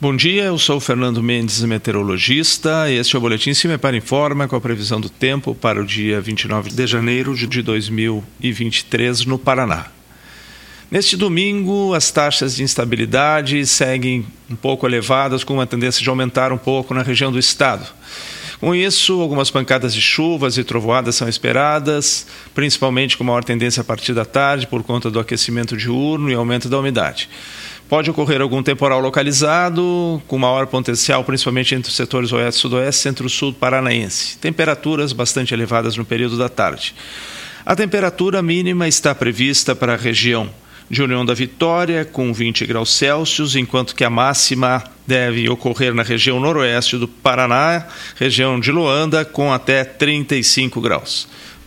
Bom dia, eu sou Fernando Mendes, meteorologista. Este é o Boletim Se Me Para Informa com a previsão do tempo para o dia 29 de janeiro de 2023 no Paraná. Neste domingo, as taxas de instabilidade seguem um pouco elevadas, com uma tendência de aumentar um pouco na região do estado. Com isso, algumas pancadas de chuvas e trovoadas são esperadas, principalmente com maior tendência a partir da tarde, por conta do aquecimento diurno e aumento da umidade. Pode ocorrer algum temporal localizado, com maior potencial, principalmente entre os setores oeste, sudoeste, centro-sul paranaense. Temperaturas bastante elevadas no período da tarde. A temperatura mínima está prevista para a região de União da Vitória, com 20 graus Celsius, enquanto que a máxima deve ocorrer na região noroeste do Paraná, região de Luanda, com até 35 graus.